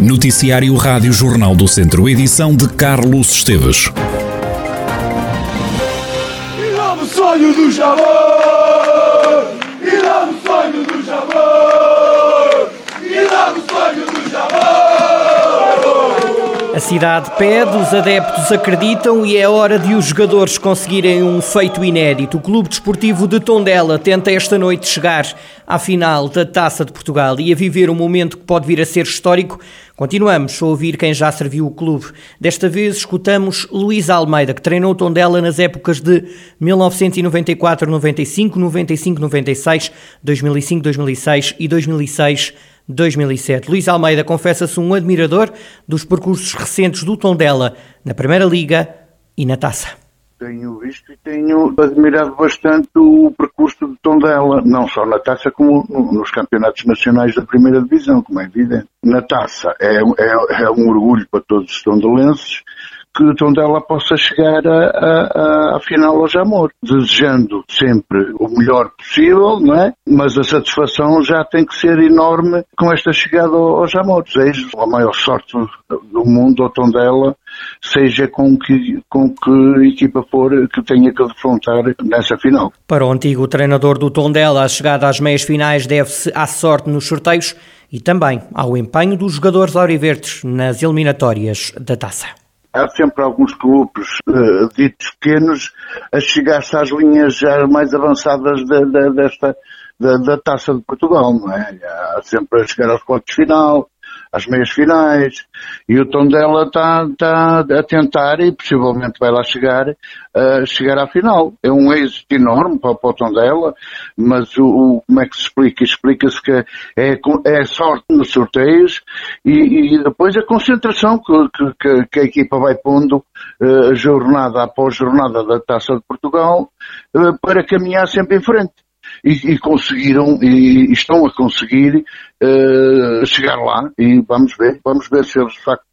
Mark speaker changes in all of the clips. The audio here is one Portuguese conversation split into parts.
Speaker 1: Noticiário Rádio Jornal do Centro, edição de Carlos Esteves.
Speaker 2: E sonho do Jamor! E sonho do Jamor! E novo sonho do Jamor!
Speaker 3: A cidade pede, os adeptos acreditam e é hora de os jogadores conseguirem um feito inédito. O Clube Desportivo de Tondela tenta esta noite chegar à final da Taça de Portugal e a viver um momento que pode vir a ser histórico Continuamos a ouvir quem já serviu o clube. Desta vez escutamos Luís Almeida, que treinou Tondela nas épocas de 1994-95, 95-96, 2005-2006 e 2006-2007. Luís Almeida confessa-se um admirador dos percursos recentes do Tondela na Primeira Liga e na Taça
Speaker 4: tenho visto e tenho admirado bastante o percurso de Tondela, não só na taça como nos campeonatos nacionais da primeira divisão, como é evidente. Na taça é, é, é um orgulho para todos os tondelenses que o Tondela possa chegar à final ao Jamor, desejando sempre o melhor possível, não é? Mas a satisfação já tem que ser enorme com esta chegada ao, ao Jamor. Desejo a maior sorte do mundo ao Tondela, seja com que, com que equipa for que tenha que defrontar nessa final.
Speaker 3: Para o antigo treinador do Tondela, a chegada às meias finais deve-se à sorte nos sorteios e também ao empenho dos jogadores auriverdes nas eliminatórias da taça
Speaker 4: há sempre alguns clubes uh, ditos pequenos a chegar-se às linhas já mais avançadas de, de, desta da, da, Taça de Portugal, não é? Há sempre a chegar aos quartos final, às meias finais, e o Tondela está tá a tentar e possivelmente vai lá chegar, uh, chegar à final. É um êxito enorme para, para o Tondela, mas o, o, como é que se explica? Explica-se que é, é sorte nos sorteios e, e depois a concentração que, que, que, a equipa vai pondo uh, jornada após jornada da Taça de Portugal uh, para caminhar sempre em frente e, e conseguiram e estão a conseguir uh, chegar lá e vamos ver, vamos ver se eles de facto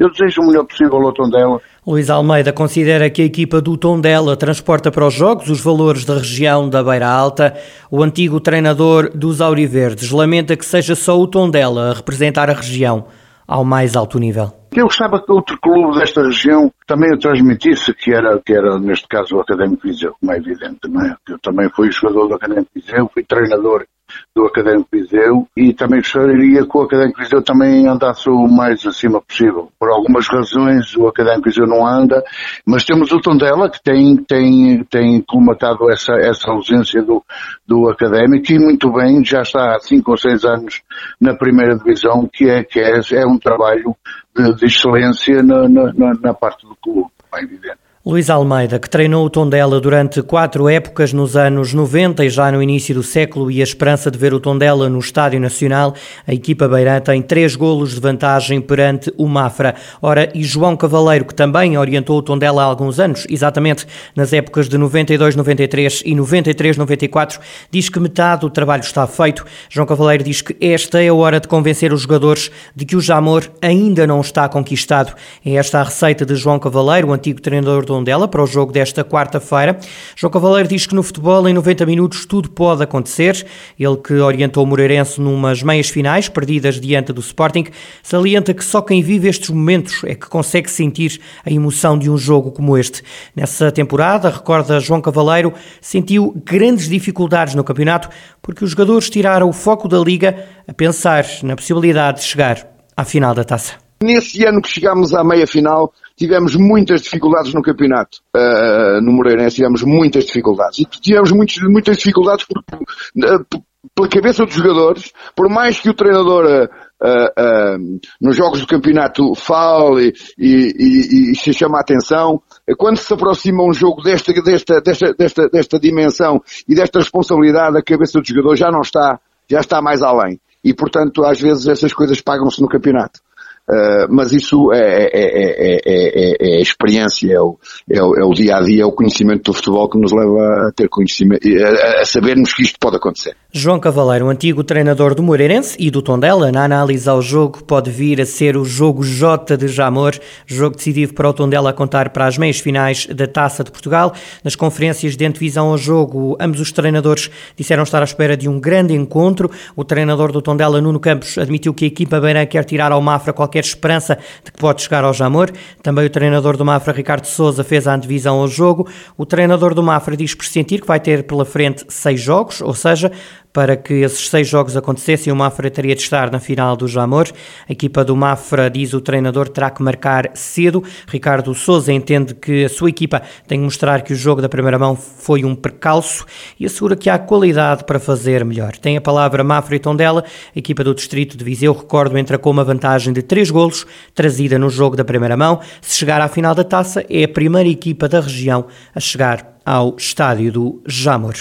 Speaker 4: eu desejo o melhor possível ao Tondela.
Speaker 3: Luís Almeida considera que a equipa do Tondela transporta para os jogos os valores da região da Beira Alta. O antigo treinador dos Auriverdes lamenta que seja só o Tondela a representar a região ao mais alto nível.
Speaker 4: Eu gostava que outro clube desta região também o transmitisse, que era, que era neste caso o Académico Viseu, como é evidente, não é? Eu também fui jogador do Académico Viseu, fui treinador do Académico Viseu e também gostaria que o Académico Viseu também andasse o mais acima possível. Por algumas razões o Académico Viseu não anda, mas temos o Tondela que tem, tem, tem colmatado essa, essa ausência do, do Académico e muito bem, já está há 5 ou 6 anos na primeira divisão, que é, que é, é um trabalho de, de excelência na, na, na parte do clube, é evidente.
Speaker 3: Luís Almeida, que treinou o Tondela durante quatro épocas nos anos 90 e já no início do século e a esperança de ver o Tondela no Estádio Nacional, a equipa beirã tem três golos de vantagem perante o Mafra. Ora, e João Cavaleiro, que também orientou o Tondela há alguns anos, exatamente nas épocas de 92-93 e 93-94, diz que metade do trabalho está feito. João Cavaleiro diz que esta é a hora de convencer os jogadores de que o Jamor ainda não está conquistado. É esta a receita de João Cavaleiro, o antigo treinador do Tondela para o jogo desta quarta-feira. João Cavaleiro diz que no futebol, em 90 minutos, tudo pode acontecer. Ele que orientou o Moreirense numas meias finais, perdidas diante do Sporting, salienta que só quem vive estes momentos é que consegue sentir a emoção de um jogo como este. Nessa temporada, recorda João Cavaleiro, sentiu grandes dificuldades no campeonato porque os jogadores tiraram o foco da Liga a pensar na possibilidade de chegar à final da taça.
Speaker 5: Nesse ano que chegámos à meia final, tivemos muitas dificuldades no campeonato. Uh, no Moreirense tivemos muitas dificuldades. E tivemos muitos, muitas dificuldades porque, uh, pela cabeça dos jogadores, por mais que o treinador uh, nos jogos do campeonato fale e, e, e, se chama a atenção, quando se aproxima um jogo desta, desta, desta, desta, desta dimensão e desta responsabilidade, a cabeça do jogador já não está, já está mais além. E portanto, às vezes essas coisas pagam-se no campeonato. Uh, mas isso é, é, é, é, experiência, é o, é, o, é dia a dia, é o conhecimento do futebol que nos leva a ter conhecimento, a, a sabermos que isto pode acontecer.
Speaker 3: João Cavaleiro, antigo treinador do Moreirense e do Tondela, na análise ao jogo pode vir a ser o jogo J de Jamor, jogo decidido para o Tondela contar para as meias finais da Taça de Portugal. Nas conferências de antevisão ao jogo, ambos os treinadores disseram estar à espera de um grande encontro. O treinador do Tondela, Nuno Campos, admitiu que a equipa beira quer tirar ao Mafra qualquer qualquer esperança de que pode chegar ao Jamor. Também o treinador do Mafra, Ricardo Souza, fez a antevisão ao jogo. O treinador do Mafra diz por sentir que vai ter pela frente seis jogos, ou seja, para que esses seis jogos acontecessem, o Mafra teria de estar na final do Jamor. A equipa do Mafra, diz o treinador, terá que marcar cedo. Ricardo Souza entende que a sua equipa tem que mostrar que o jogo da primeira mão foi um percalço e assegura que há qualidade para fazer melhor. Tem a palavra Mafra e Tondela. A equipa do Distrito de Viseu, recordo, entra com uma vantagem de três golos, trazida no jogo da primeira mão. Se chegar à final da taça, é a primeira equipa da região a chegar ao estádio do Jamor.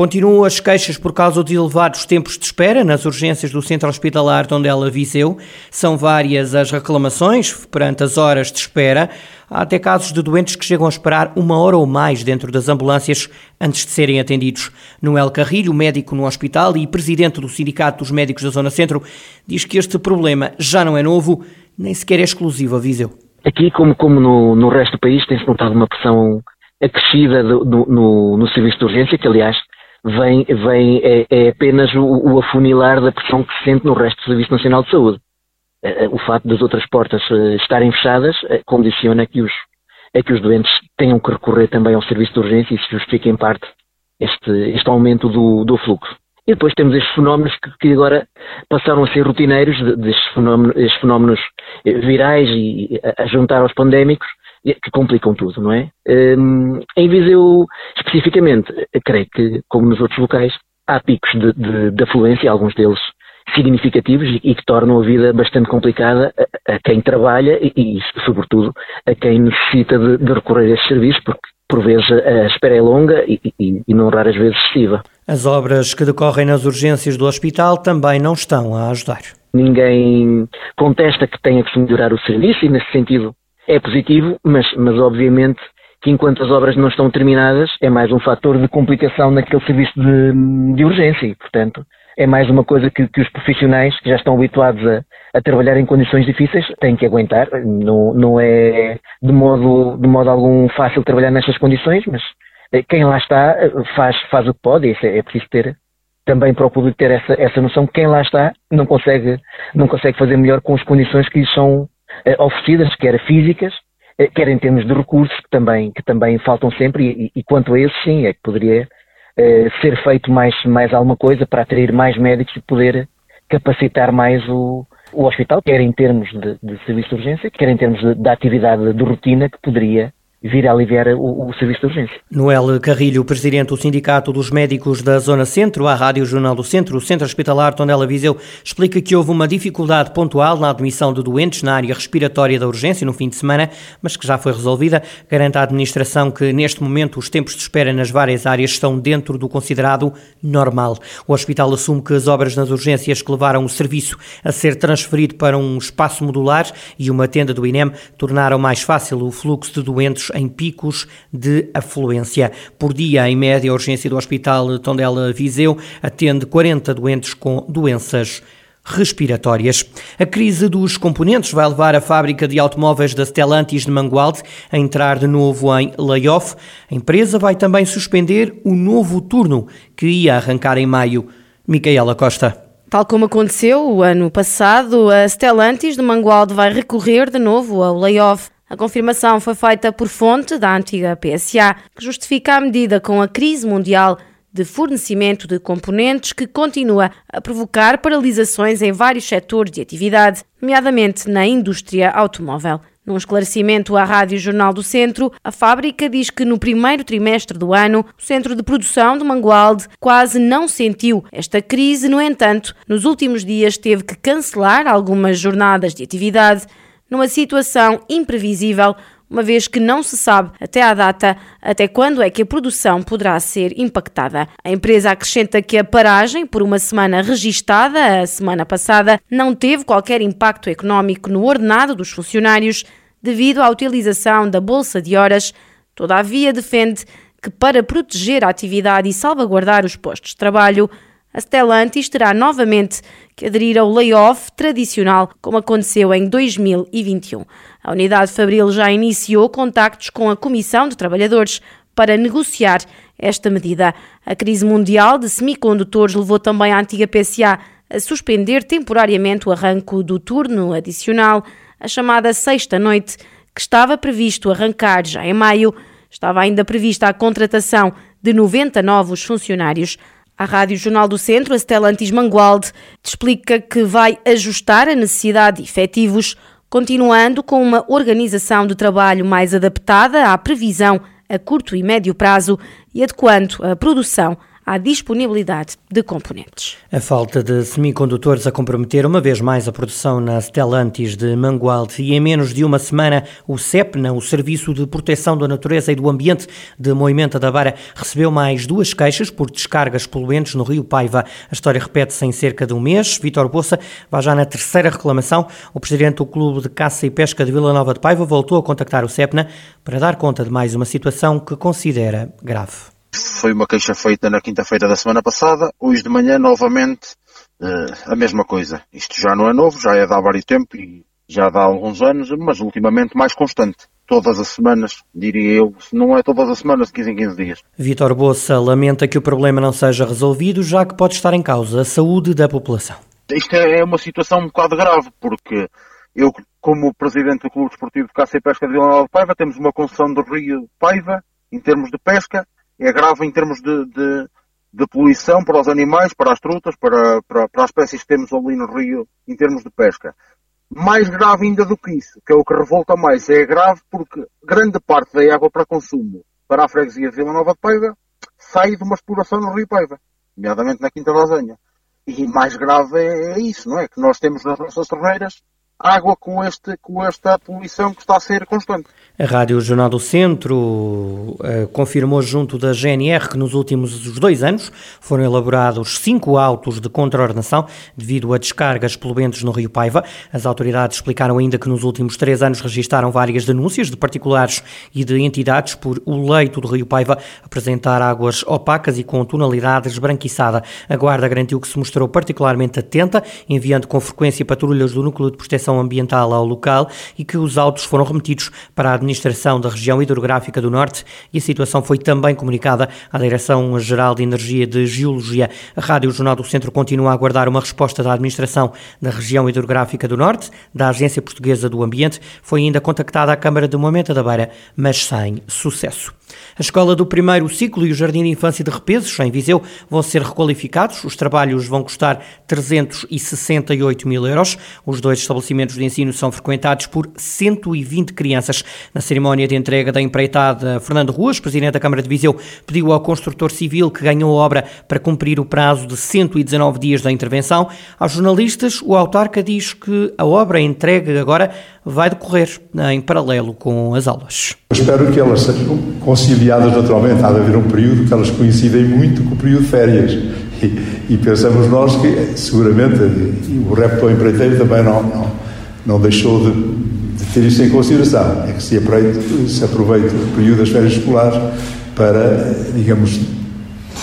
Speaker 3: Continuam as queixas por causa de elevados tempos de espera nas urgências do centro hospitalar de onde ela Viseu. São várias as reclamações perante as horas de espera. Há até casos de doentes que chegam a esperar uma hora ou mais dentro das ambulâncias antes de serem atendidos. Noel Carrilho, médico no hospital e presidente do Sindicato dos Médicos da Zona Centro, diz que este problema já não é novo, nem sequer é exclusivo a Viseu.
Speaker 6: Aqui, como, como no, no resto do país, tem-se notado uma pressão acrescida do, do, no, no serviço de urgência, que aliás vem, vem é, é apenas o, o, afunilar da pressão que se sente no resto do Serviço Nacional de Saúde. Eh, eh, o facto das outras portas eh, estarem fechadas condiciona que os, é que os doentes tenham que recorrer também ao serviço de urgência e se justifica em parte este, este aumento do, do fluxo. E depois temos estes fenómenos que, que agora passaram a ser rotineiros, destes fenómenos, estes fenómenos virais e a, a juntar aos pandémicos, que complicam tudo, não é? Um, em Viseu, especificamente, creio que, como nos outros locais, há picos de, de, de afluência, alguns deles significativos e, que tornam a vida bastante complicada a, a quem trabalha e, e, sobretudo, a quem necessita de, de recorrer a esses serviços, porque por vezes a espera é longa e, e, e, não raras vezes excessiva.
Speaker 3: As obras que decorrem nas urgências do hospital também não estão a ajudar.
Speaker 6: Ninguém contesta que tenha que se melhorar o serviço e, nesse sentido, é positivo, mas, mas obviamente que enquanto as obras não estão terminadas é mais um fator de complicação naquele serviço de, de urgência e, portanto, é mais uma coisa que, que os profissionais que já estão habituados a, a, trabalhar em condições difíceis têm que aguentar. Não, não é de modo, de modo algum fácil trabalhar nestas condições, mas eh, quem lá está eh, faz, faz o que pode e é, é preciso ter também para o público ter essa, essa noção que quem lá está não consegue, não consegue fazer melhor com as condições que lhe são oferecidas, quer físicas, eh, quer em termos de recursos, que também, que também faltam sempre, e, e quanto a esses, sim, é que poderia eh, ser feito mais, mais alguma coisa para atrair mais médicos e poder capacitar mais o, o hospital, quer em termos de, de serviço de urgência, quer em termos de atividade de rotina que poderia vir a aliviar o, o, serviço de urgência.
Speaker 3: Noel Carrilho, presidente do Sindicato dos Médicos da Zona Centro, à Rádio Jornal do Centro, o Centro Hospitalar Tondela Viseu, explica que houve uma dificuldade pontual na admissão de doentes na área respiratória da urgência no fim de semana, mas que já foi resolvida. Garante a administração que, neste momento, os tempos de espera nas várias áreas estão dentro do considerado normal. O hospital assume que as obras nas urgências que levaram o serviço a ser transferido para um espaço modular e uma tenda do INEM tornaram mais fácil o fluxo de doentes em picos de afluência. Por dia, em média, a urgência do Hospital Tondela Viseu atende 40 doentes com doenças respiratórias. A crise dos componentes vai levar a fábrica de automóveis da Stellantis de Mangualde a entrar de novo em layoff. A empresa vai também suspender o novo turno que ia arrancar em maio. Micaela Costa.
Speaker 7: Tal como aconteceu o ano passado, a Stellantis de Mangualde vai recorrer de novo ao layoff. A confirmação foi feita por fonte da antiga PSA, que justifica a medida com a crise mundial de fornecimento de componentes que continua a provocar paralisações em vários setores de atividade, nomeadamente na indústria automóvel. Num esclarecimento à Rádio Jornal do Centro, a fábrica diz que no primeiro trimestre do ano, o centro de produção de Mangualde quase não sentiu esta crise, no entanto, nos últimos dias teve que cancelar algumas jornadas de atividade numa situação imprevisível uma vez que não se sabe até à data até quando é que a produção poderá ser impactada. A empresa acrescenta que a paragem, por uma semana registada a semana passada, não teve qualquer impacto económico no ordenado dos funcionários devido à utilização da bolsa de horas. Todavia, defende que, para proteger a atividade e salvaguardar os postos de trabalho, a Stellantis terá novamente que aderir ao layoff tradicional, como aconteceu em 2021. A unidade Fabril já iniciou contactos com a Comissão de Trabalhadores para negociar esta medida. A crise mundial de semicondutores levou também a antiga PSA a suspender temporariamente o arranco do turno adicional, a chamada sexta noite, que estava previsto arrancar já em maio. Estava ainda prevista a contratação de 90 novos funcionários. A Rádio Jornal do Centro, a Stellantis Mangualde, explica que vai ajustar a necessidade de efetivos, continuando com uma organização de trabalho mais adaptada à previsão a curto e médio prazo e adequando a produção à disponibilidade de componentes.
Speaker 3: A falta de semicondutores a comprometer uma vez mais a produção na Stellantis de Mangualde e em menos de uma semana o CEPNA, o Serviço de Proteção da Natureza e do Ambiente de Moimenta da Beira, recebeu mais duas queixas por descargas poluentes no rio Paiva. A história repete-se em cerca de um mês. Vítor Bolsa vai já na terceira reclamação. O presidente do Clube de Caça e Pesca de Vila Nova de Paiva voltou a contactar o CEPNA para dar conta de mais uma situação que considera grave.
Speaker 8: Foi uma queixa feita na quinta-feira da semana passada. Hoje de manhã, novamente, uh, a mesma coisa. Isto já não é novo, já é de há vários tempo e já dá alguns anos, mas ultimamente mais constante. Todas as semanas, diria eu, se não é todas as semanas, de 15 em 15 dias.
Speaker 3: Vítor Bossa lamenta que o problema não seja resolvido, já que pode estar em causa a saúde da população.
Speaker 8: Isto é uma situação um bocado grave, porque eu, como presidente do Clube Desportivo de Caça e Pesca de Nova de Paiva, temos uma concessão do Rio Paiva, em termos de pesca, é grave em termos de, de, de poluição para os animais, para as trutas, para, para, para, as espécies que temos ali no rio em termos de pesca. Mais grave ainda do que isso, que é o que revolta mais, é grave porque grande parte da água para consumo para a freguesia de Vila Nova de Paiva sai de uma exploração no rio Paiva, nomeadamente na Quinta Lasanha. E mais grave é, é isso, não é? Que nós temos nas nossas torneiras água com, este, com esta poluição que está a ser constante.
Speaker 3: A Rádio Jornal do Centro uh, confirmou junto da GNR que nos últimos dois anos foram elaborados cinco autos de contraordenação devido a descargas poluentes no Rio Paiva. As autoridades explicaram ainda que nos últimos três anos registaram várias denúncias de particulares e de entidades por o leito do Rio Paiva apresentar águas opacas e com tonalidade esbranquiçada. A Guarda garantiu que se mostrou particularmente atenta, enviando com frequência patrulhas do Núcleo de Proteção Ambiental ao local e que os autos foram remetidos para a Administração da Região Hidrográfica do Norte e a situação foi também comunicada à Direção-Geral de Energia de Geologia. A Rádio Jornal do Centro continua a aguardar uma resposta da Administração da Região Hidrográfica do Norte, da Agência Portuguesa do Ambiente. Foi ainda contactada a Câmara de Moimenta da Beira, mas sem sucesso. A escola do primeiro ciclo e o Jardim de Infância de Repesos, em Viseu, vão ser requalificados. Os trabalhos vão custar 368 mil euros. Os dois estabelecimentos de ensino são frequentados por 120 crianças. Na cerimónia de entrega da empreitada, Fernando Ruas, presidente da Câmara de Viseu, pediu ao construtor civil que ganhou a obra para cumprir o prazo de 119 dias da intervenção. Aos jornalistas, o autarca diz que a obra entregue agora vai decorrer em paralelo com as aulas.
Speaker 9: espero que elas sejam conciliadas naturalmente. Há de haver um período que elas coincidem muito com o período de férias. E, e pensamos nós que, seguramente, o repto empreiteiro também não, não, não deixou de, de, ter isso em consideração. É que se aproveite, se aproveite o período das férias escolares para, digamos,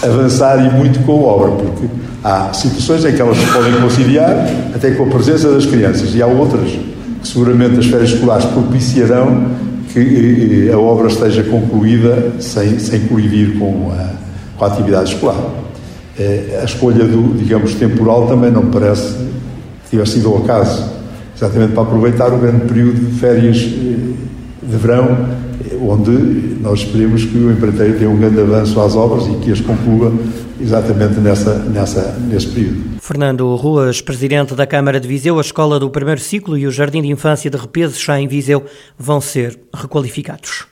Speaker 9: avançar e muito com a obra, porque há situações em que elas podem conciliar até com a presença das crianças e há outras que seguramente as férias escolares propiciarão que a obra esteja concluída sem, sem colidir com a, com a atividade escolar. Eh, a escolha do, digamos, temporal também não parece que tivesse sido ao acaso, exatamente para aproveitar o grande período de férias eh, de verão, eh, onde nós esperemos que o empreiteiro tenha um grande avanço às obras e que as conclua exatamente nessa, nessa, nesse período.
Speaker 3: Fernando Ruas, presidente da Câmara de Viseu, a escola do primeiro ciclo e o Jardim de Infância de Repesos, em Viseu, vão ser requalificados.